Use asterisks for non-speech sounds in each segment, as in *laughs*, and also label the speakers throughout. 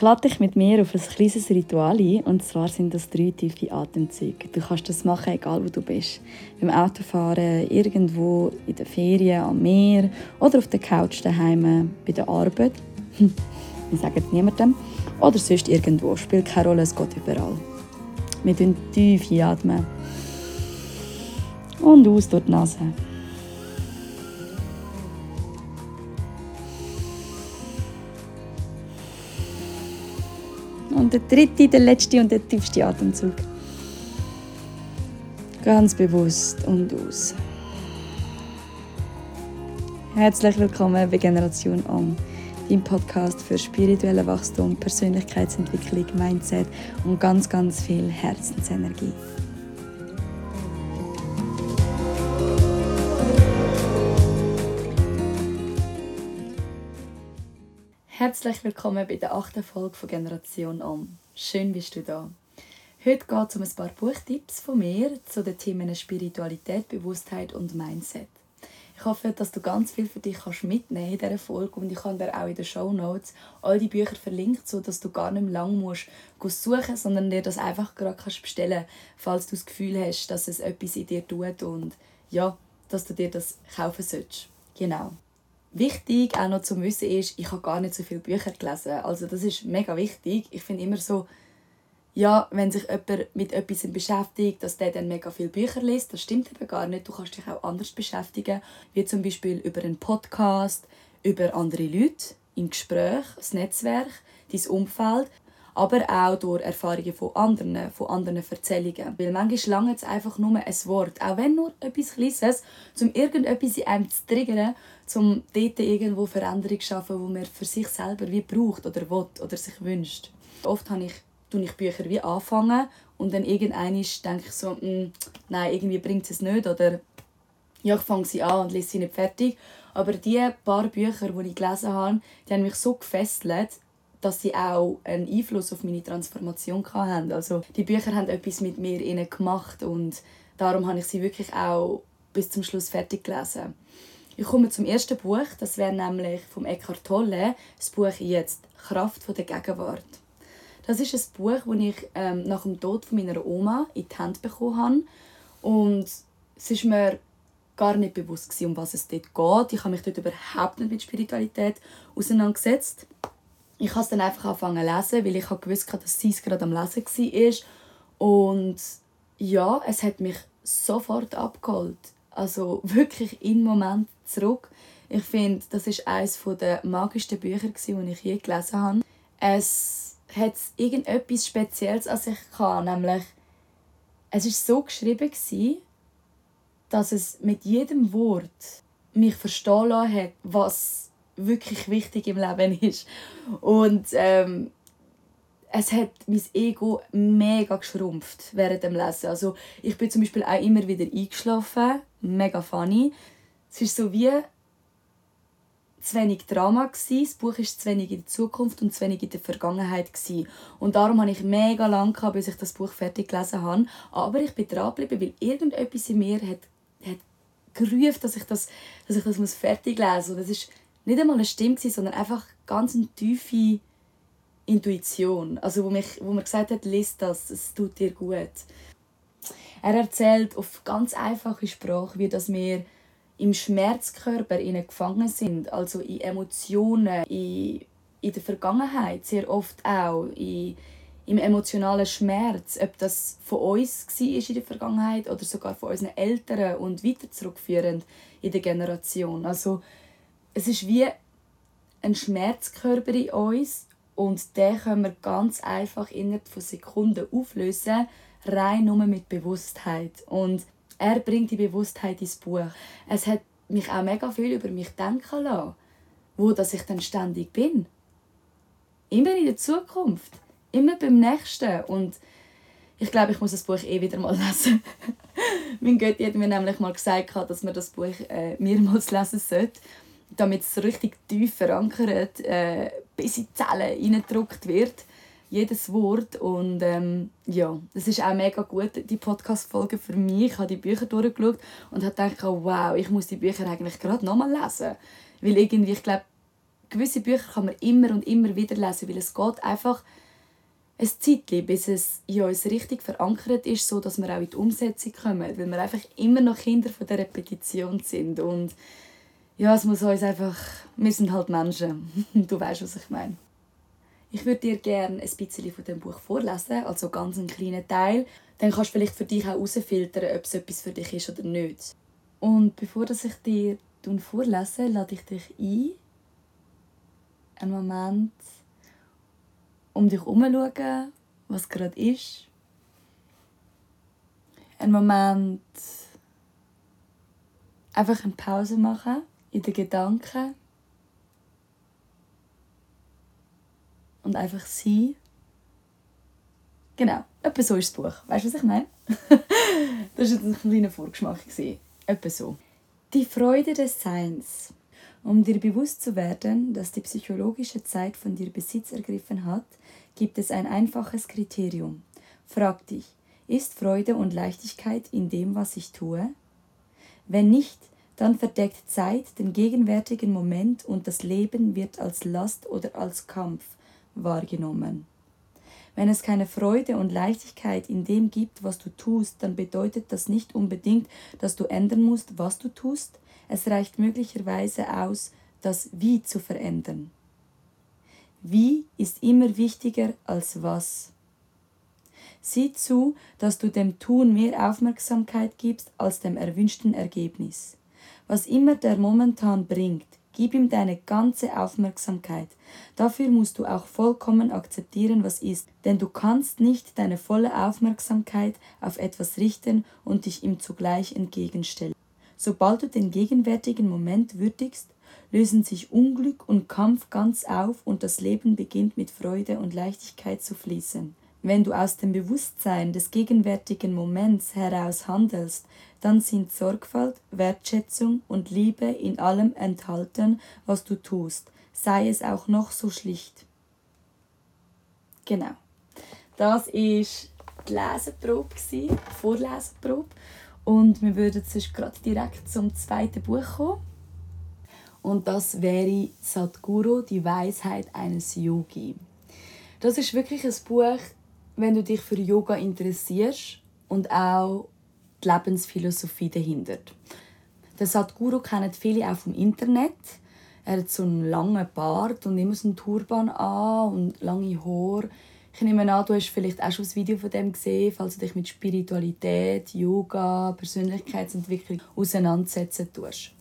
Speaker 1: Ich lade dich mit mir auf ein kleines Ritual ein, und zwar sind das drei tiefe Atemzüge. Du kannst das machen, egal wo du bist. Beim Autofahren, irgendwo in der Ferien, am Meer oder auf der Couch daheim, bei der Arbeit. Wir sagen es niemandem. Oder sonst irgendwo. Spielt keine Rolle, es geht überall. Wir atmen tief einatmen. Und aus durch die Nase. Und der dritte, der letzte und der tiefste Atemzug. Ganz bewusst und aus. Herzlich willkommen bei Generation On, dein Podcast für spirituelle Wachstum, Persönlichkeitsentwicklung, Mindset und ganz, ganz viel Herzensenergie. Herzlich willkommen bei der achten Folge von Generation Om. Schön bist du da. Heute geht es um ein paar Buchtipps von mir zu den Themen Spiritualität, Bewusstheit und Mindset. Ich hoffe, dass du ganz viel für dich kannst mitnehmen in dieser Folge und ich habe dir auch in den Show Notes all die Bücher verlinkt, sodass du gar nicht mehr lange musst suchen sondern dir das einfach gerade kannst bestellen falls du das Gefühl hast, dass es etwas in dir tut und ja, dass du dir das kaufen solltest. Genau. Wichtig auch noch zu wissen ist, ich habe gar nicht so viele Bücher gelesen. Also das ist mega wichtig. Ich finde immer so, ja, wenn sich jemand mit etwas beschäftigt, dass der dann mega viele Bücher liest, das stimmt eben gar nicht. Du kannst dich auch anders beschäftigen, wie zum Beispiel über einen Podcast, über andere Leute, im Gespräch, das Netzwerk, dein Umfeld aber auch durch Erfahrungen von anderen, von anderen Erzählungen. Weil manchmal lange es einfach nur ein Wort, auch wenn nur etwas Kleines, um irgendetwas in einem zu triggern, um dort irgendwo Veränderung zu schaffen, die man für sich selber wie braucht oder will oder sich wünscht. Oft habe ich, tue ich Bücher wie anfangen und dann irgendwann denke ich so, hm, nein, irgendwie bringt es nicht oder ja, ich fange sie an und lese sie nicht fertig. Aber die paar Bücher, die ich gelesen habe, die haben mich so gefesselt, dass sie auch einen Einfluss auf meine Transformation hatten. Also die Bücher haben etwas mit mir gemacht und darum habe ich sie wirklich auch bis zum Schluss fertig gelesen. Ich komme zum ersten Buch, das wäre nämlich vom Eckhart Tolle, das Buch jetzt «Kraft der Gegenwart». Das ist ein Buch, das ich ähm, nach dem Tod von meiner Oma in die Hand bekommen habe. Und es ist mir gar nicht bewusst, um was es dort geht. Ich habe mich dort überhaupt nicht mit Spiritualität auseinandergesetzt ich habe es dann einfach angefangen zu lesen, weil ich gewusst habe, dass sie es gerade am Lesen war. Und ja, es hat mich sofort abgeholt. Also wirklich im Moment zurück. Ich finde, das ist eines der magischsten Bücher, die ich je gelesen habe. Es hat irgendetwas Spezielles an sich gehabt, nämlich es war so geschrieben, dass es mit jedem Wort mich verstehen hat, was wirklich wichtig im Leben ist. Und ähm, es hat mein Ego mega geschrumpft während dem Lesen. Also ich bin zum Beispiel auch immer wieder eingeschlafen, mega funny. Es ist so wie zu wenig Drama gewesen. Das Buch ist zu wenig in der Zukunft und zu wenig in der Vergangenheit gewesen. Und darum habe ich mega gehabt, bis ich das Buch fertig gelesen habe. Aber ich bin dran geblieben, weil irgendetwas in mir hat, hat gerufen, dass ich das, dass ich das fertig lesen muss. Und das ist nicht einmal eine Stimme, sondern einfach ganz eine tiefe Intuition. Also wo, mich, wo mir gesagt hat, liest das, es tut dir gut. Er erzählt auf ganz einfache Sprache, wie dass wir im Schmerzkörper gefangen sind, also in Emotionen, in, in der Vergangenheit, sehr oft auch in, im emotionalen Schmerz, ob das von uns war in der Vergangenheit oder sogar von unseren Eltern und weiter zurückführend in der Generation. Also es ist wie ein Schmerzkörper in uns und den können wir ganz einfach innerhalb von Sekunden auflösen, rein nur mit Bewusstheit. Und er bringt die Bewusstheit ins Buch. Es hat mich auch mega viel über mich denken lassen, wo dass ich dann ständig bin. Immer in der Zukunft, immer beim Nächsten und ich glaube, ich muss das Buch eh wieder mal *laughs* lesen. mein Götti hat mir nämlich mal gesagt, dass man das Buch äh, mehrmals lesen sollte damit es richtig tief verankert, äh, bis in die Zellen hineingedrückt wird. Jedes Wort. Und ähm, ja, das ist auch mega gut, die Podcast-Folge für mich. Ich habe die Bücher durchgeschaut und habe gedacht, oh, wow, ich muss die Bücher eigentlich gerade nochmal lesen. Weil irgendwie, ich glaube, gewisse Bücher kann man immer und immer wieder lesen, weil es geht einfach ein Zeitchen, bis es in uns richtig verankert ist, so dass wir auch in die Umsetzung kommen, weil wir einfach immer noch Kinder von der Repetition sind und ja, es muss uns einfach, wir sind halt Menschen, *laughs* du weißt, was ich meine. Ich würde dir gerne ein bisschen von dem Buch vorlesen, also ganz einen kleinen Teil. Dann kannst du vielleicht für dich auch herausfiltern, ob es etwas für dich ist oder nicht. Und bevor ich dir vorlese, lade ich dich ein, einen Moment um dich herumschauen, was gerade ist. Einen Moment einfach eine Pause machen in den Gedanken und einfach sein. Genau, etwa so ist das Buch. Weißt du, was ich meine? *laughs* das war ein kleiner Vorgeschmack. Etwa so. Die Freude des Seins. Um dir bewusst zu werden, dass die psychologische Zeit von dir Besitz ergriffen hat, gibt es ein einfaches Kriterium. Frag dich, ist Freude und Leichtigkeit in dem, was ich tue? Wenn nicht, dann verdeckt Zeit den gegenwärtigen Moment und das Leben wird als Last oder als Kampf wahrgenommen. Wenn es keine Freude und Leichtigkeit in dem gibt, was du tust, dann bedeutet das nicht unbedingt, dass du ändern musst, was du tust. Es reicht möglicherweise aus, das Wie zu verändern. Wie ist immer wichtiger als was. Sieh zu, dass du dem Tun mehr Aufmerksamkeit gibst als dem erwünschten Ergebnis. Was immer der momentan bringt, Gib ihm deine ganze Aufmerksamkeit. Dafür musst du auch vollkommen akzeptieren, was ist, denn du kannst nicht deine volle Aufmerksamkeit auf etwas richten und dich ihm zugleich entgegenstellen. Sobald du den gegenwärtigen Moment würdigst, lösen sich Unglück und Kampf ganz auf und das Leben beginnt mit Freude und Leichtigkeit zu fließen. Wenn du aus dem Bewusstsein des gegenwärtigen Moments heraus handelst, dann sind Sorgfalt, Wertschätzung und Liebe in allem enthalten, was du tust, sei es auch noch so schlicht. Genau. Das ist die Leseprobe, Vorleseprobe. Und wir würden jetzt gerade direkt zum zweiten Buch kommen. Und das wäre Sadhguru, die Weisheit eines Yogi. Das ist wirklich ein Buch, wenn du dich für Yoga interessierst und auch die Lebensphilosophie dahinter. Den Sadhguru kennen viele auch vom Internet. Er hat so einen langen Bart und immer so einen Turban an und lange Haare. Ich nehme an, du hast vielleicht auch schon ein Video von dem gesehen, falls du dich mit Spiritualität, Yoga, Persönlichkeitsentwicklung auseinandersetzen tust.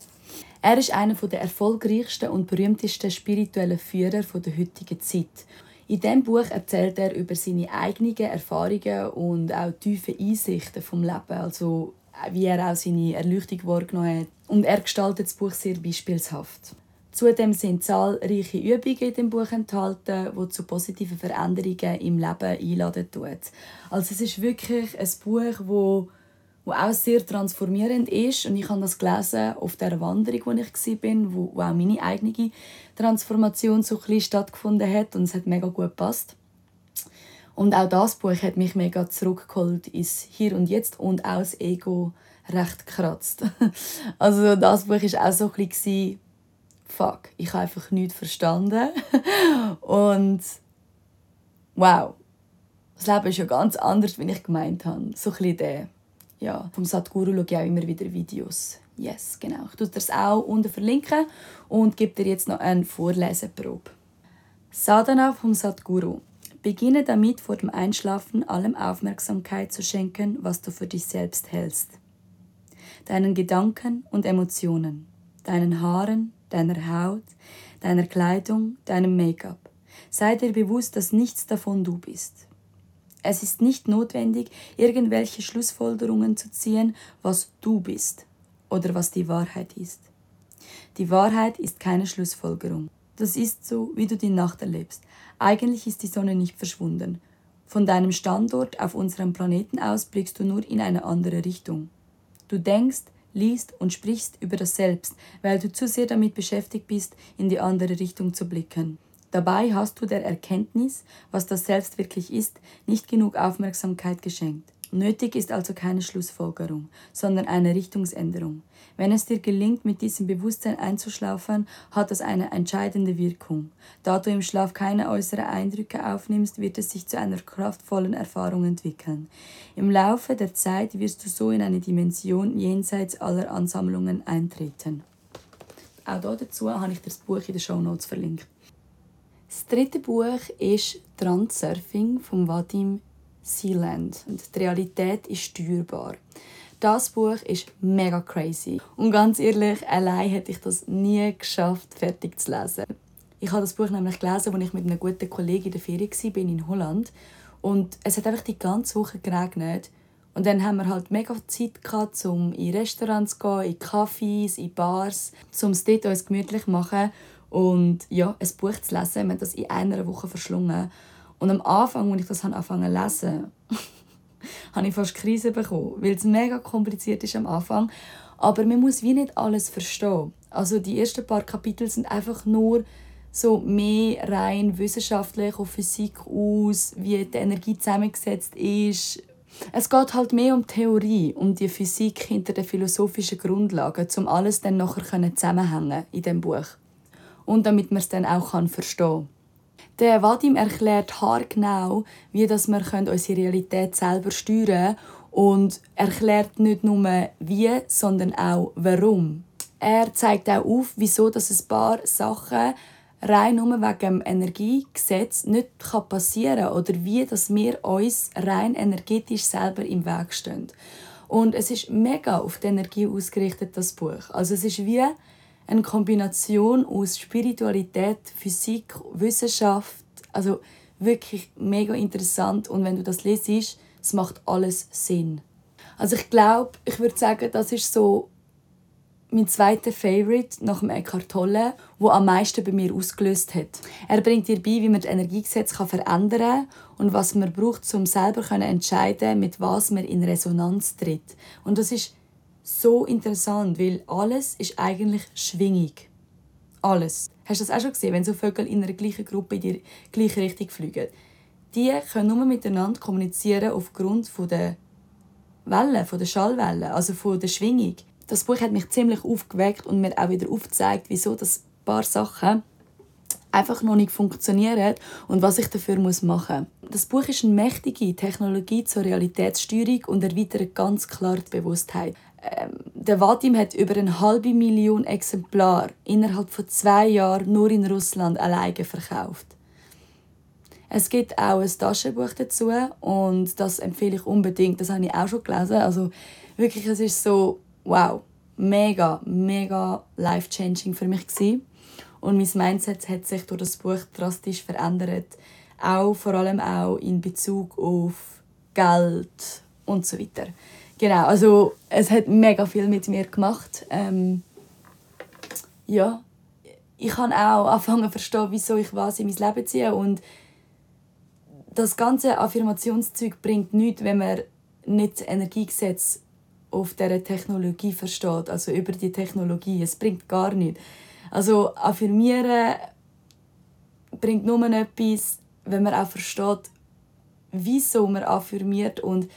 Speaker 1: Er ist einer der erfolgreichsten und berühmtesten spirituellen Führer der heutigen Zeit. In diesem Buch erzählt er über seine eigenen Erfahrungen und auch tiefe Einsichten vom Leben, also wie er auch seine Erleuchtung wahrgenommen hat. Und er gestaltet das Buch sehr beispielshaft. Zudem sind zahlreiche Übungen in dem Buch enthalten, die zu positiven Veränderungen im Leben einladen tut. Also es ist wirklich ein Buch, wo wo auch sehr transformierend ist. Und ich habe das gelesen auf der Wanderung, wo ich war, wo, wo auch meine eigene Transformation so ein stattgefunden hat. Und es hat mega gut gepasst. Und auch das Buch hat mich mega zurückgeholt ins Hier und Jetzt und auch das Ego recht gekratzt. *laughs* also das Buch war auch so ein bisschen, fuck, ich habe einfach nichts verstanden. *laughs* und wow, das Leben ist ja ganz anders, als ich gemeint habe. So ein bisschen der ja, vom Sadhguru schaue ich auch immer wieder Videos. Yes, genau. Ich tue das auch unten verlinken und gebe dir jetzt noch eine Vorleseprobe. Sadhana vom Sadhguru. Beginne damit, vor dem Einschlafen allem Aufmerksamkeit zu schenken, was du für dich selbst hältst. Deinen Gedanken und Emotionen, deinen Haaren, deiner Haut, deiner Kleidung, deinem Make-up. Sei dir bewusst, dass nichts davon du bist. Es ist nicht notwendig, irgendwelche Schlussfolgerungen zu ziehen, was du bist oder was die Wahrheit ist. Die Wahrheit ist keine Schlussfolgerung. Das ist so, wie du die Nacht erlebst. Eigentlich ist die Sonne nicht verschwunden. Von deinem Standort auf unserem Planeten aus blickst du nur in eine andere Richtung. Du denkst, liest und sprichst über das Selbst, weil du zu sehr damit beschäftigt bist, in die andere Richtung zu blicken. Dabei hast du der Erkenntnis, was das Selbst wirklich ist, nicht genug Aufmerksamkeit geschenkt. Nötig ist also keine Schlussfolgerung, sondern eine Richtungsänderung. Wenn es dir gelingt, mit diesem Bewusstsein einzuschlafen, hat das eine entscheidende Wirkung. Da du im Schlaf keine äußeren Eindrücke aufnimmst, wird es sich zu einer kraftvollen Erfahrung entwickeln. Im Laufe der Zeit wirst du so in eine Dimension jenseits aller Ansammlungen eintreten. Auch dazu habe ich das Buch in den Show Notes verlinkt. Das dritte Buch ist Transurfing von Vadim Sealand. Und die Realität ist steuerbar. Das Buch ist mega crazy. Und ganz ehrlich, allein hätte ich das nie geschafft, fertig zu lesen. Ich habe das Buch nämlich gelesen, als ich mit einem guten Kollegen in der Ferien war in Holland. Und es hat einfach die ganze Woche geregnet. Und dann haben wir halt mega Zeit gehabt, um in Restaurants zu gehen, in Cafés, in Bars, um es dort uns gemütlich zu machen und ja, ein Buch zu lesen. Wir haben das in einer Woche verschlungen. Und am Anfang, als ich das angefangen zu lesen, *laughs* habe ich fast Krise bekommen, weil es mega kompliziert ist am Anfang. Aber man muss wie nicht alles verstehen. Also die ersten paar Kapitel sind einfach nur so mehr rein wissenschaftlich auf Physik aus, wie die Energie zusammengesetzt ist. Es geht halt mehr um Theorie, um die Physik hinter den philosophischen Grundlagen, um alles dann nachher zusammenhängen in dem Buch und damit man es dann auch verstehen kann. Der Vadim erklärt haargenau, wie dass wir unsere Realität selber steuern können und erklärt nicht nur wie, sondern auch warum. Er zeigt auch auf, wieso dass ein paar Sachen rein nur wegen dem Energiegesetz nicht passieren kann oder wie dass wir uns rein energetisch selber im Weg stehen. Und es ist mega auf die Energie ausgerichtet, das Buch. Also es ist wie eine Kombination aus Spiritualität, Physik, Wissenschaft. Also wirklich mega interessant. Und wenn du das lesest, es macht alles Sinn. Also ich glaube, ich würde sagen, das ist so mein zweiter Favorite nach dem Eckhart Tolle, wo am meisten bei mir ausgelöst hat. Er bringt dir bei, wie man das Energiegesetz verändern kann und was man braucht, um selber entscheiden, mit was man in Resonanz tritt. Und das ist so interessant, weil alles ist eigentlich Schwingung. Alles. Hast du das auch schon gesehen, wenn so Vögel in einer gleichen Gruppe in die gleiche Richtung fliegen? Die können nur miteinander kommunizieren aufgrund der Wellen, von der Schallwellen, also von der Schwingung. Das Buch hat mich ziemlich aufgeweckt und mir auch wieder aufgezeigt, wieso das paar Sachen einfach noch nicht funktionieren und was ich dafür machen muss. Das Buch ist eine mächtige Technologie zur Realitätssteuerung und erweitert ganz klar die Bewusstheit. Ähm, der Vadim hat über eine halbe Million Exemplare innerhalb von zwei Jahren nur in Russland alleine verkauft. Es gibt auch ein Taschenbuch dazu und das empfehle ich unbedingt. Das habe ich auch schon gelesen. Also wirklich, es ist so wow, mega, mega life changing für mich gewesen. Und mein Mindset hat sich durch das Buch drastisch verändert. Auch vor allem auch in Bezug auf Geld und so weiter. Genau, also es hat mega viel mit mir gemacht. Ähm, ja, ich habe auch angefangen zu verstehen, wieso ich was in mein Leben ziehe. Und das ganze Affirmationszeug bringt nichts, wenn man nicht das Energiegesetz auf dieser Technologie versteht, also über die Technologie. Es bringt gar nichts. Also affirmieren bringt nur etwas, wenn man auch versteht, wieso man affirmiert und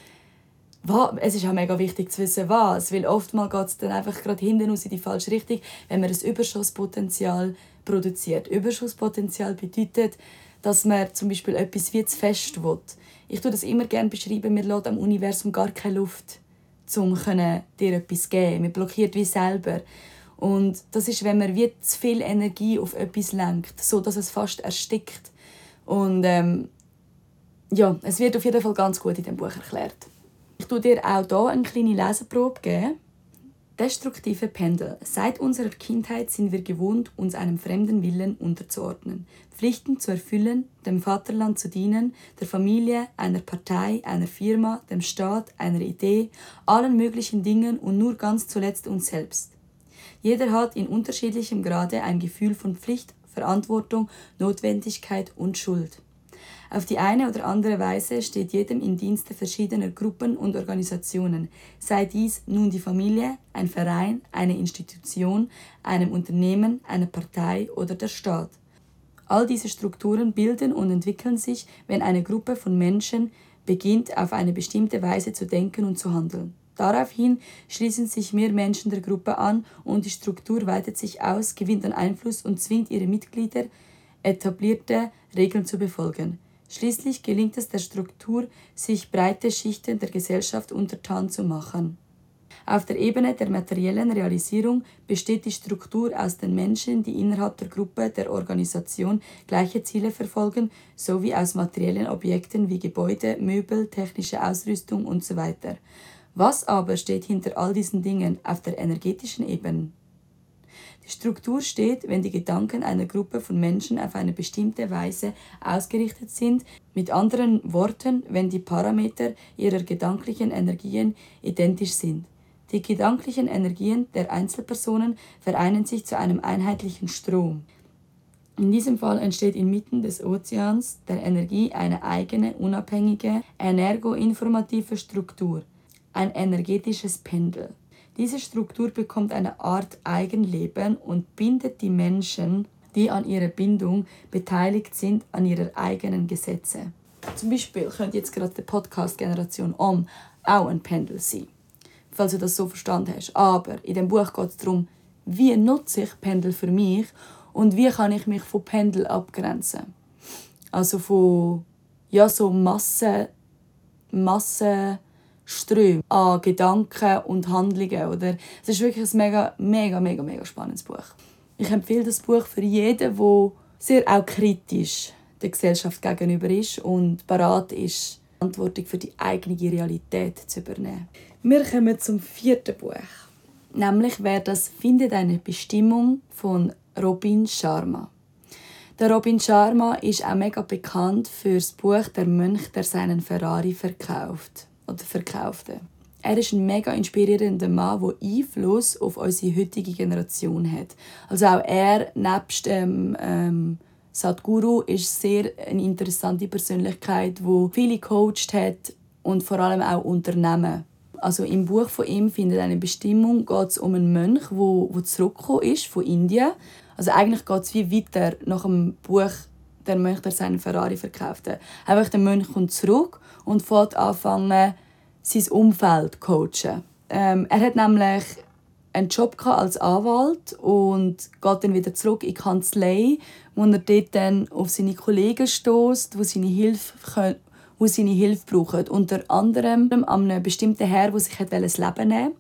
Speaker 1: es ist auch mega wichtig zu wissen, was. Weil oftmals geht es dann einfach gerade hinten aus in die falsche Richtung, wenn man ein Überschusspotenzial produziert. Überschusspotenzial bedeutet, dass man zum Beispiel etwas wie zu fest will. Ich tue das immer gerne beschreiben, wir lassen am Universum gar keine Luft, um dir etwas zu geben. Man blockiert wie selber. Und das ist, wenn man wie zu viel Energie auf etwas lenkt, so dass es fast erstickt. Und ähm, ja, es wird auf jeden Fall ganz gut in dem Buch erklärt. Ich tue dir auch hier eine kleine Leseprobe geben. Destruktive Pendel. Seit unserer Kindheit sind wir gewohnt, uns einem fremden Willen unterzuordnen, Pflichten zu erfüllen, dem Vaterland zu dienen, der Familie, einer Partei, einer Firma, dem Staat, einer Idee, allen möglichen Dingen und nur ganz zuletzt uns selbst. Jeder hat in unterschiedlichem Grade ein Gefühl von Pflicht, Verantwortung, Notwendigkeit und Schuld. Auf die eine oder andere Weise steht jedem in Dienste verschiedener Gruppen und Organisationen, sei dies nun die Familie, ein Verein, eine Institution, einem Unternehmen, eine Partei oder der Staat. All diese Strukturen bilden und entwickeln sich, wenn eine Gruppe von Menschen beginnt auf eine bestimmte Weise zu denken und zu handeln. Daraufhin schließen sich mehr Menschen der Gruppe an und die Struktur weitet sich aus, gewinnt an Einfluss und zwingt ihre Mitglieder, etablierte Regeln zu befolgen. Schließlich gelingt es der Struktur, sich breite Schichten der Gesellschaft untertan zu machen. Auf der Ebene der materiellen Realisierung besteht die Struktur aus den Menschen, die innerhalb der Gruppe der Organisation gleiche Ziele verfolgen, sowie aus materiellen Objekten wie Gebäude, Möbel, technische Ausrüstung usw. Was aber steht hinter all diesen Dingen auf der energetischen Ebene? Die Struktur steht, wenn die Gedanken einer Gruppe von Menschen auf eine bestimmte Weise ausgerichtet sind, mit anderen Worten, wenn die Parameter ihrer gedanklichen Energien identisch sind. Die gedanklichen Energien der Einzelpersonen vereinen sich zu einem einheitlichen Strom. In diesem Fall entsteht inmitten des Ozeans der Energie eine eigene, unabhängige, energoinformative Struktur, ein energetisches Pendel. Diese Struktur bekommt eine Art Eigenleben und bindet die Menschen, die an ihrer Bindung beteiligt sind, an ihre eigenen Gesetze. Zum Beispiel könnte jetzt gerade die Podcast-Generation Om auch ein Pendel sein falls du das so verstanden hast. Aber in dem Buch geht es darum, wie nutze ich Pendel für mich und wie kann ich mich von Pendel abgrenzen. Also von ja, so Massen, Massenströmen an Gedanken und Handlungen. Oder? Es ist wirklich ein mega, mega, mega, mega spannendes Buch. Ich empfehle das Buch für jeden, der sehr auch kritisch der Gesellschaft gegenüber ist und bereit ist, Verantwortung für die eigene Realität zu übernehmen. Wir kommen zum vierten Buch. Nämlich wäre das Finde deine Bestimmung von Robin Sharma. Der Robin Sharma ist auch mega bekannt für das Buch Der Mönch, der seinen Ferrari verkauft oder verkaufte. Er ist ein mega inspirierender Mann, der Einfluss auf unsere heutige Generation hat. Also auch er, nebst dem ähm, Sadhguru, ist sehr eine interessante Persönlichkeit, wo viele coacht hat und vor allem auch Unternehmen also im Buch von ihm findet eine Bestimmung, geht es um einen Mönch, wo, wo zurückgekommen ist von Indien. Also eigentlich geht es wie weiter nach dem Buch der Mönch, der seinen Ferrari verkaufte. Einfach der Mönch kommt zurück und fährt anfangen, sein Umfeld coachen. Ähm, er hat nämlich einen Job als Anwalt und geht dann wieder zurück in die Kanzlei, wo er dort dann auf seine Kollegen stößt, die seine Hilfe die seine Hilfe brauchen. Unter anderem an einem bestimmten Herr, der sich das Leben nehmen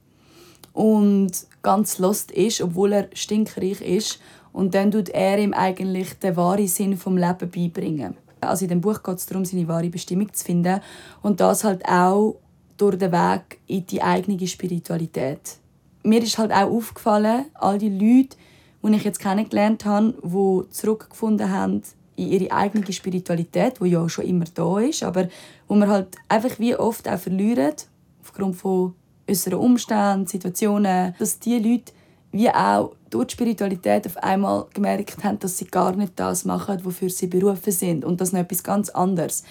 Speaker 1: und ganz lost ist, obwohl er stinkreich ist. Und dann tut er ihm eigentlich den wahren Sinn vom Leben beibringen. Also in dem Buch geht es darum, seine wahre Bestimmung zu finden und das halt auch durch den Weg in die eigene Spiritualität. Mir ist halt auch aufgefallen, all die Leute, die ich jetzt kennengelernt habe, die zurückgefunden haben in ihre eigene Spiritualität, die ja schon immer da ist, aber wo man halt einfach wie oft auch verlieren, aufgrund von unseren Umständen, Situationen, dass die Leute wie auch durch die Spiritualität auf einmal gemerkt haben, dass sie gar nicht das machen, wofür sie berufen sind und dass noch etwas ganz anderes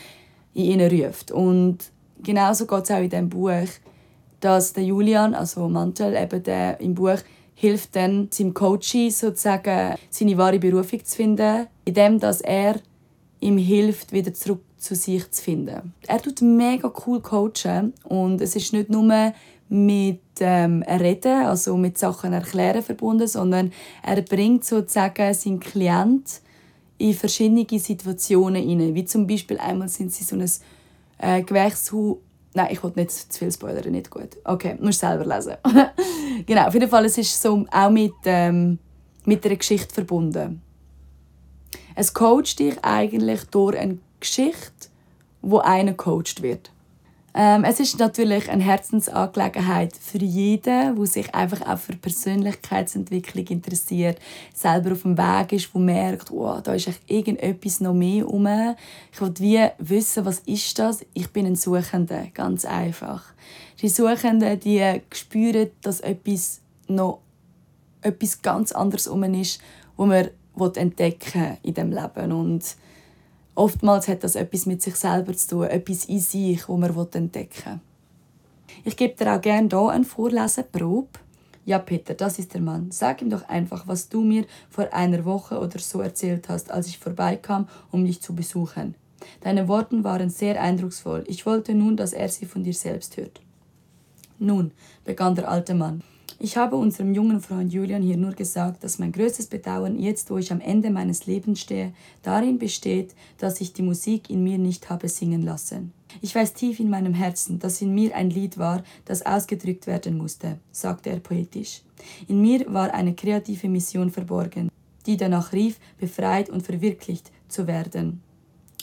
Speaker 1: in ihnen ruft. Und genauso geht es auch in diesem Buch, dass der Julian, also Mantel, eben der im Buch hilft dann seinem Coach sozusagen seine wahre Berufung zu finden, indem dass er ihm hilft, wieder zurück zu sich zu finden. Er tut mega cool coachen und es ist nicht nur mit ähm, Reden, also mit Sachen erklären verbunden, sondern er bringt sozusagen seinen Klient in verschiedene Situationen hinein. Wie zum Beispiel einmal sind sie so ein äh, Gewächshaus Nein, ich wollte nicht zu viel spoilern, nicht gut. Okay, musst selber lesen. *laughs* genau, auf jeden Fall, es ist so auch mit, ähm, mit einer Geschichte verbunden. Es coacht dich eigentlich durch eine Geschichte, wo einer coacht wird. Ähm, es ist natürlich eine Herzensangelegenheit für jeden, der sich einfach auch für Persönlichkeitsentwicklung interessiert, selber auf dem Weg ist, wo merkt, oh, da ist irgendetwas noch mehr um. Ich will wie wissen, was ist das? Ich bin ein Suchender, ganz einfach. Die Suchenden, die spüren, dass etwas noch etwas ganz anderes um ist, wo man entdecken in dem Leben und Oftmals hat das etwas mit sich selber zu tun, etwas in sich, das man entdecken will. Ich gebe dir auch gerne hier eine Vorleseprobe. Ja, Peter, das ist der Mann. Sag ihm doch einfach, was du mir vor einer Woche oder so erzählt hast, als ich vorbeikam, um dich zu besuchen. Deine Worte waren sehr eindrucksvoll. Ich wollte nun, dass er sie von dir selbst hört. Nun, begann der alte Mann, ich habe unserem jungen Freund Julian hier nur gesagt, dass mein größtes Bedauern jetzt, wo ich am Ende meines Lebens stehe, darin besteht, dass ich die Musik in mir nicht habe singen lassen. Ich weiß tief in meinem Herzen, dass in mir ein Lied war, das ausgedrückt werden musste, sagte er poetisch. In mir war eine kreative Mission verborgen, die danach rief, befreit und verwirklicht zu werden.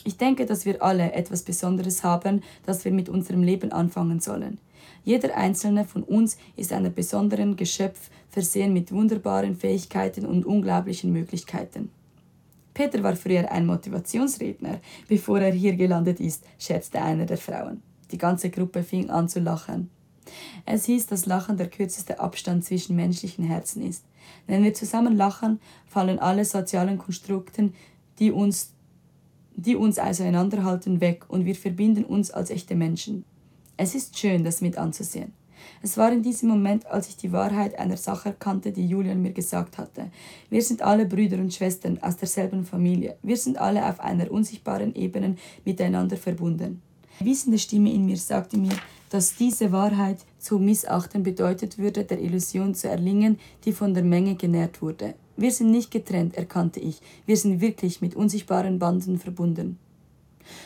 Speaker 1: Ich denke, dass wir alle etwas Besonderes haben, das wir mit unserem Leben anfangen sollen. Jeder einzelne von uns ist einer besonderen Geschöpf versehen mit wunderbaren Fähigkeiten und unglaublichen Möglichkeiten. Peter war früher ein Motivationsredner, bevor er hier gelandet ist, scherzte einer der Frauen. Die ganze Gruppe fing an zu lachen. Es hieß, dass Lachen der kürzeste Abstand zwischen menschlichen Herzen ist. Wenn wir zusammen lachen, fallen alle sozialen Konstrukten, die uns, die uns auseinanderhalten, weg und wir verbinden uns als echte Menschen. Es ist schön, das mit anzusehen. Es war in diesem Moment, als ich die Wahrheit einer Sache erkannte, die Julian mir gesagt hatte. Wir sind alle Brüder und Schwestern aus derselben Familie. Wir sind alle auf einer unsichtbaren Ebene miteinander verbunden. Eine wissende Stimme in mir sagte mir, dass diese Wahrheit zu missachten bedeutet würde, der Illusion zu erlingen, die von der Menge genährt wurde. Wir sind nicht getrennt, erkannte ich. Wir sind wirklich mit unsichtbaren Banden verbunden.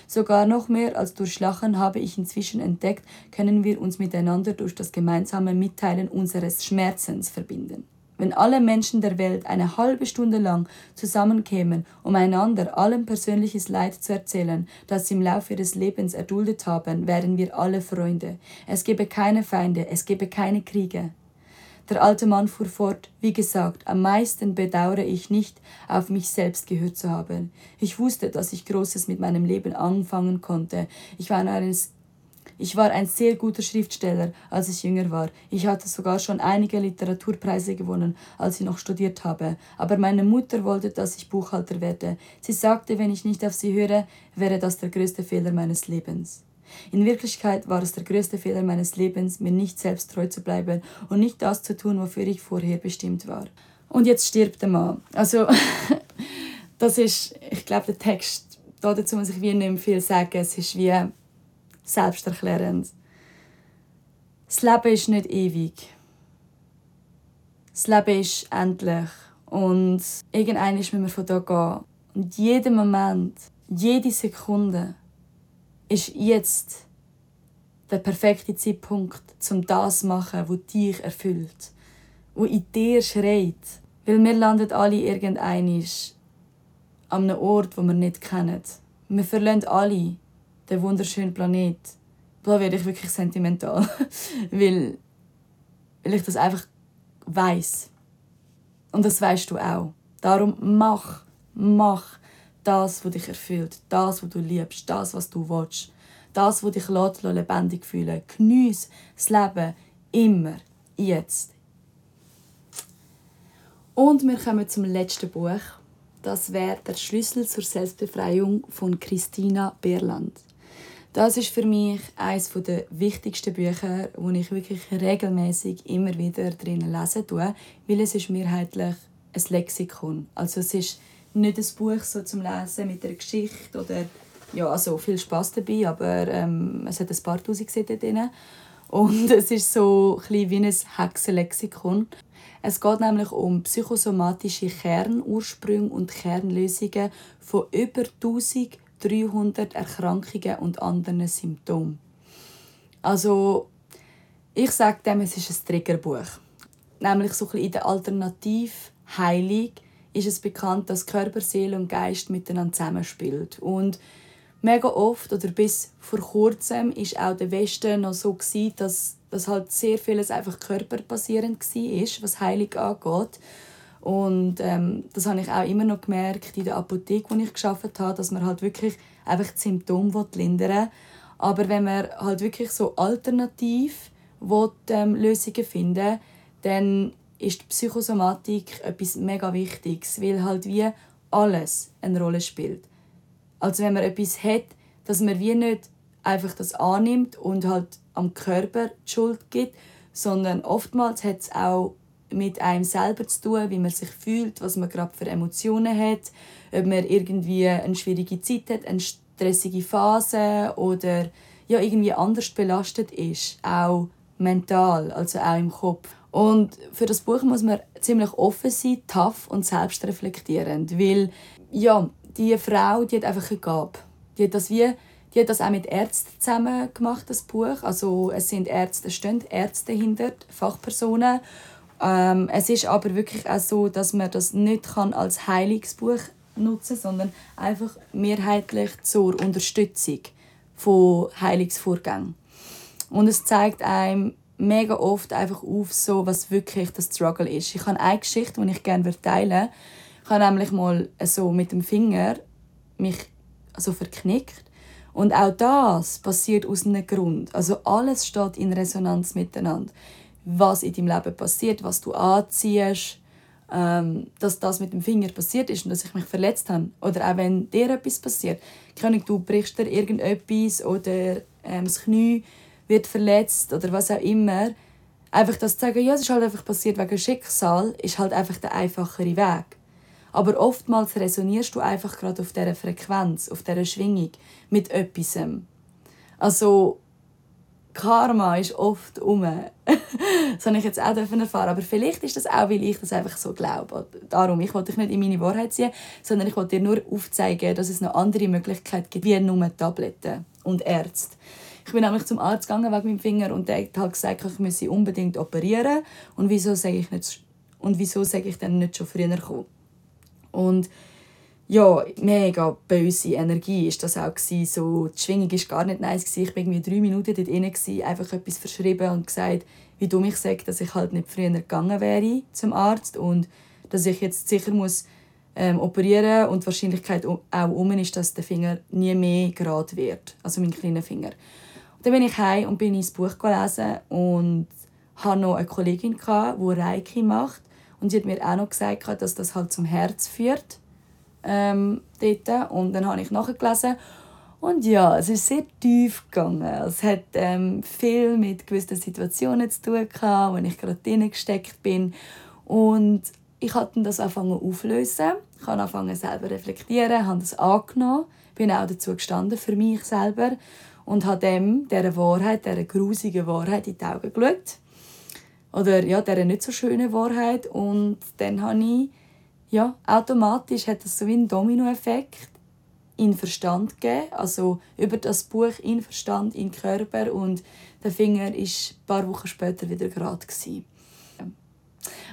Speaker 1: Sogar noch mehr als durch Lachen habe ich inzwischen entdeckt, können wir uns miteinander durch das gemeinsame Mitteilen unseres Schmerzens verbinden. Wenn alle Menschen der Welt eine halbe Stunde lang zusammenkämen, um einander allem persönliches Leid zu erzählen, das sie im Laufe ihres Lebens erduldet haben, wären wir alle Freunde. Es gäbe keine Feinde, es gäbe keine Kriege. Der alte Mann fuhr fort, wie gesagt, am meisten bedauere ich nicht, auf mich selbst gehört zu haben. Ich wusste, dass ich Großes mit meinem Leben anfangen konnte. Ich war ein, ich war ein sehr guter Schriftsteller, als ich jünger war. Ich hatte sogar schon einige Literaturpreise gewonnen, als ich noch studiert habe. Aber meine Mutter wollte, dass ich Buchhalter werde. Sie sagte, wenn ich nicht auf sie höre, wäre das der größte Fehler meines Lebens. In Wirklichkeit war es der größte Fehler meines Lebens, mir nicht selbst treu zu bleiben und nicht das zu tun, wofür ich vorher bestimmt war. Und jetzt stirbt der Mann. Also, *laughs* das ist, ich glaube, der Text, dazu muss ich wie nicht mehr viel sagen. Es ist wie selbsterklärend. Das Leben ist nicht ewig. Das Leben ist endlich. Und irgendwann müssen wir von hier gehen. Und jeden Moment, jede Sekunde ist jetzt der perfekte Zeitpunkt, um das zu machen, was dich erfüllt, wo in dir schreit. Weil wir landen alle irgendeinmal an einem Ort, wo wir nicht kennen. Wir verlassen alle den wunderschönen Planet. Da werde ich wirklich sentimental, *laughs* weil, weil ich das einfach weiß. Und das weißt du auch. Darum mach, mach das, was dich erfüllt, das, was du liebst, das, was du willst, das, was dich lässt, lebendig fühlen. Geniess das Leben immer, jetzt. Und wir kommen zum letzten Buch. Das wäre der Schlüssel zur Selbstbefreiung von Christina Berland. Das ist für mich eines der wichtigsten Bücher, wo ich wirklich regelmäßig immer wieder drin lesen tue, weil es ist mehrheitlich ein Lexikon. Also es ist nicht ein Buch so zum Lesen mit einer Geschichte oder ja, also viel Spaß dabei, aber ähm, es hat ein paar Tausend Seiten drin. Und *laughs* es ist so ein wie ein Hexenlexikon. Es geht nämlich um psychosomatische Kernursprünge und Kernlösungen von über 1300 Erkrankungen und anderen Symptomen. Also, ich sage dem, es ist ein Triggerbuch. Nämlich so ein in der Alternativheilung ist es bekannt, dass Körper, Seele und Geist miteinander zusammenspielen. Und mega oft oder bis vor kurzem ist auch der Westen noch so gewesen, dass, dass halt sehr vieles einfach körperbasierend war, was Heilung angeht. Und ähm, das habe ich auch immer noch gemerkt in der Apotheke, wo ich geschafft habe, dass man halt wirklich einfach die Symptome lindern will. Aber wenn man halt wirklich so alternativ will, ähm, Lösungen finden dann ist die Psychosomatik etwas mega Wichtiges, weil halt wie alles eine Rolle spielt. Also wenn man etwas hat, dass man wie nicht einfach das annimmt und halt am Körper die Schuld gibt, sondern oftmals hat es auch mit einem selber zu tun, wie man sich fühlt, was man gerade für Emotionen hat, ob man irgendwie eine schwierige Zeit hat, einen stressige Phase oder ja, irgendwie anders belastet ist, auch mental, also auch im Kopf. Und für das Buch muss man ziemlich offen sein, tough und selbstreflektierend, weil ja, die Frau, die hat einfach eine Gabe. Die hat das wie die hat das auch mit Ärzten zusammen gemacht, das Buch. Also es sind Ärzte, es stehen Ärzte hinter, Fachpersonen. Ähm, es ist aber wirklich auch so, dass man das nicht kann als Heilungsbuch nutzen kann, sondern einfach mehrheitlich zur Unterstützung von Heilungsvorgängen. Und es zeigt einem mega oft einfach auf, so, was wirklich das Struggle ist. Ich habe eine Geschichte, die ich gerne teilen würde. Ich habe nämlich mal so mit dem Finger mich so verknickt und auch das passiert aus einem Grund. Also alles steht in Resonanz miteinander. Was in deinem Leben passiert, was du anziehst, ähm, dass das mit dem Finger passiert ist und dass ich mich verletzt habe. Oder auch wenn dir etwas passiert. Kann du brichst dir irgendetwas oder ähm, das Knie wird verletzt oder was auch immer. Einfach das zu sagen, ja, es ist halt einfach passiert wegen Schicksal, ist halt einfach der einfachere Weg. Aber oftmals resonierst du einfach gerade auf dieser Frequenz, auf dieser Schwingung mit etwas. Also Karma ist oft um. *laughs* das habe ich jetzt auch erfahren. Aber vielleicht ist das auch, weil ich das einfach so glaube. Darum, ich wollte dich nicht in meine Wahrheit ziehen, sondern ich wollte dir nur aufzeigen, dass es noch andere Möglichkeiten gibt, wie nur Tabletten und Ärzte. Ich bin nämlich zum Arzt gegangen wegen meinem Finger und der hat halt gesagt, ich müsse unbedingt operieren. Und wieso sage ich, nicht, und wieso sage ich dann nicht schon früher kommen? Und ja, mega böse Energie ist das auch gewesen. So, die Schwingung war gar nicht nice. Gewesen. Ich war irgendwie drei Minuten dort drin, einfach etwas verschrieben und gesagt, wie dumm ich sage, dass ich halt nicht früher gegangen wäre zum Arzt und dass ich jetzt sicher muss ähm, operieren und die Wahrscheinlichkeit auch um ist, dass der Finger nie mehr gerade wird, also mein kleiner Finger. Dann bin ich heim und bin ins Buch gelesen und hatte noch eine Kollegin, die Reiki macht und sie hat mir auch noch gesagt, dass das halt zum Herz führt. Ähm, dort. Und dann habe ich nachgelesen. Und ja, es ist sehr tief gegangen. Es hat ähm, viel mit gewissen Situationen zu tun gehabt, wo ich gerade drin gesteckt bin. Und ich habe das angefangen auflösen. Ich habe angefangen selber reflektieren, habe das angenommen, bin auch dazu gestanden für mich selber und habe dem, dieser Wahrheit, dieser grusigen Wahrheit in die Augen geschaut oder ja, dieser nicht so schönen Wahrheit. Und dann habe ich, ja, automatisch hat das so wie einen Dominoeffekt in Verstand gegeben. Also über das Buch in Verstand, in Körper und der Finger ist ein paar Wochen später wieder gerade.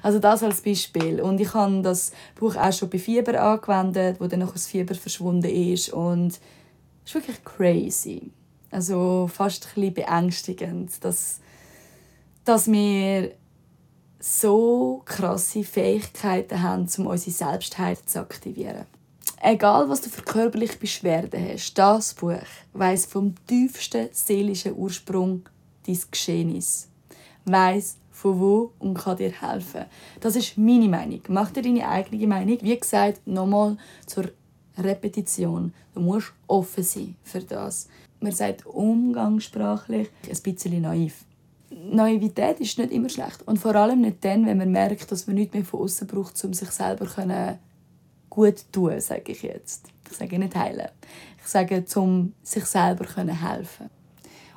Speaker 1: Also das als Beispiel. Und ich habe das Buch auch schon bei Fieber angewendet, wo dann noch das Fieber verschwunden ist und es ist wirklich crazy. Also fast ein bisschen beängstigend, dass dass wir so krasse Fähigkeiten haben, um unsere Selbstheilung zu aktivieren. Egal, was du für körperliche Beschwerden hast, das Buch weiß vom tiefsten seelischen Ursprung deines Geschehnis. Weiß von wo und kann dir helfen. Das ist meine Meinung. Mach dir deine eigene Meinung. Wie gesagt, nochmal zur Repetition. Du musst offen sein für das. Man sagt umgangssprachlich ein bisschen naiv. Naivität ist nicht immer schlecht. Und vor allem nicht dann, wenn man merkt, dass man nichts mehr von außen braucht, um sich selber gut zu tun, sage ich jetzt. Ich sage nicht heilen. Ich sage, um sich selber helfen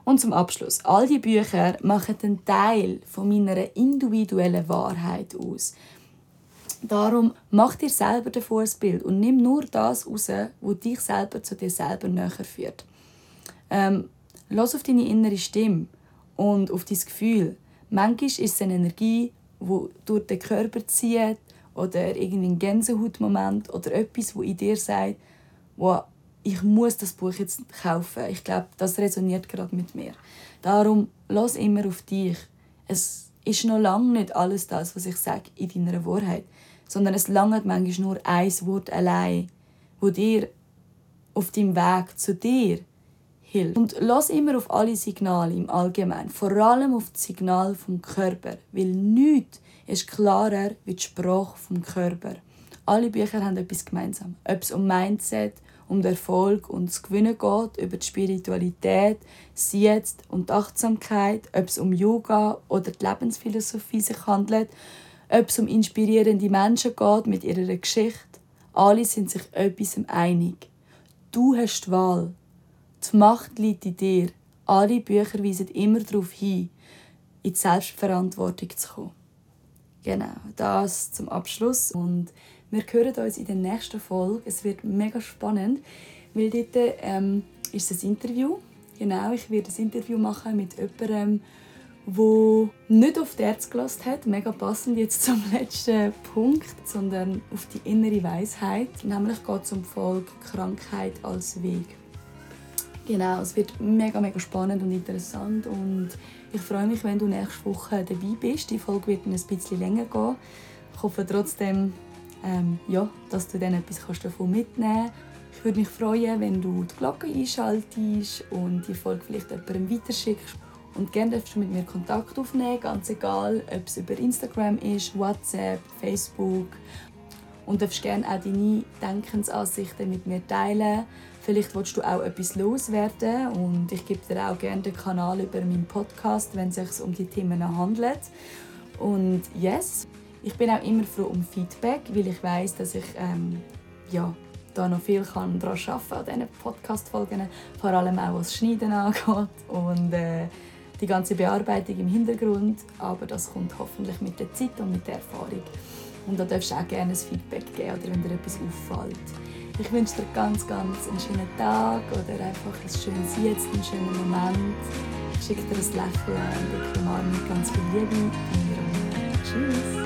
Speaker 1: Und zum Abschluss. All die Bücher machen einen Teil von meiner individuellen Wahrheit aus. Darum mach dir selber davon ein Bild und nimm nur das raus, was dich selber zu dir selber näher führt. Ähm, lass auf deine innere Stimme und auf dein Gefühl. Manchmal ist es eine Energie, die durch den Körper zieht oder irgendwie ein Gänsehautmoment oder etwas, wo in dir sagt, wow, ich muss das Buch jetzt kaufen. Ich glaube, das resoniert gerade mit mir. Darum lass immer auf dich. Es ist noch lange nicht alles das, was ich sage in deiner Wahrheit, sondern es langt manchmal nur ein Wort allein, wo dir auf dem Weg zu dir hilft. Und lass immer auf alle Signale im Allgemeinen, vor allem auf das Signal vom Körper, weil nichts ist klarer wie die Sprache vom Körper. Alle Bücher haben etwas gemeinsam. Ob es um Mindset, um den Erfolg und das Gewinnen geht, über die Spiritualität, das Jetzt und die Achtsamkeit, ob es um Yoga oder die Lebensphilosophie sich handelt, ob es um inspirierende Menschen geht mit ihrer Geschichte. Alle sind sich etwas einig. Du hast die Wahl. Die Macht liegt in dir. Alle Bücher weisen immer darauf hin, in die Selbstverantwortung zu kommen. Genau, das zum Abschluss. Und wir hören uns in der nächsten Folge. Es wird mega spannend, weil dort ähm, ist ein Interview. Genau, ich werde ein Interview machen mit jemandem, wo nicht auf die Herz gelassen hat, mega passend jetzt zum *laughs* letzten Punkt, sondern auf die innere Weisheit. Nämlich geht es um die Folge Krankheit als Weg. Genau, es wird mega, mega spannend und interessant und ich freue mich, wenn du nächste Woche dabei bist. Die Folge wird ein bisschen länger gehen. Ich hoffe trotzdem, ähm, ja, dass du dann etwas davon mitnehmen kannst. Ich würde mich freuen, wenn du die Glocke einschaltest und die Folge vielleicht jemandem weiterschickst. Und gerne darfst du mit mir Kontakt aufnehmen, ganz egal, ob es über Instagram ist, WhatsApp, Facebook. Und darfst gerne auch deine Denkensansichten mit mir teilen. Vielleicht willst du auch etwas loswerden und ich gebe dir auch gerne den Kanal über meinen Podcast, wenn es sich um die Themen handelt. Und yes, ich bin auch immer froh um Feedback, weil ich weiß, dass ich ähm, ja, da noch viel kann daran arbeiten an diesen Podcast-Folgen, vor allem auch was Schneiden angeht und äh, die ganze Bearbeitung im Hintergrund, aber das kommt hoffentlich mit der Zeit und mit der Erfahrung. Und da darfst du auch gerne ein Feedback geben oder wenn dir etwas auffällt. Ich wünsche dir ganz, ganz einen schönen Tag oder einfach ein schönes Jetzt, einen schönen Moment. Ich schicke dir ein Lächeln und ich umarme ganz viel Liebe. Tschüss.